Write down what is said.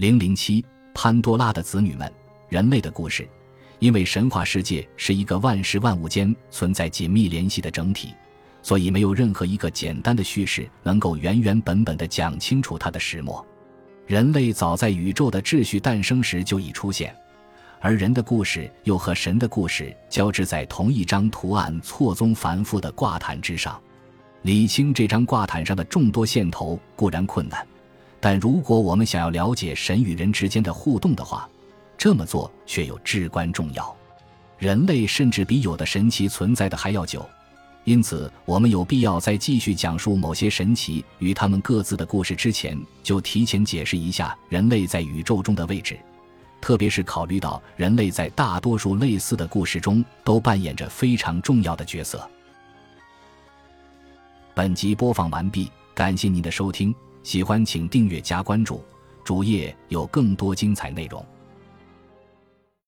零零七，潘多拉的子女们，人类的故事。因为神话世界是一个万事万物间存在紧密联系的整体，所以没有任何一个简单的叙事能够原原本本的讲清楚它的始末。人类早在宇宙的秩序诞生时就已出现，而人的故事又和神的故事交织在同一张图案错综繁复的挂毯之上。理清这张挂毯上的众多线头固然困难，但如果我们想要了解神与人之间的互动的话，这么做却又至关重要，人类甚至比有的神奇存在的还要久，因此我们有必要在继续讲述某些神奇与他们各自的故事之前，就提前解释一下人类在宇宙中的位置，特别是考虑到人类在大多数类似的故事中都扮演着非常重要的角色。本集播放完毕，感谢您的收听，喜欢请订阅加关注，主页有更多精彩内容。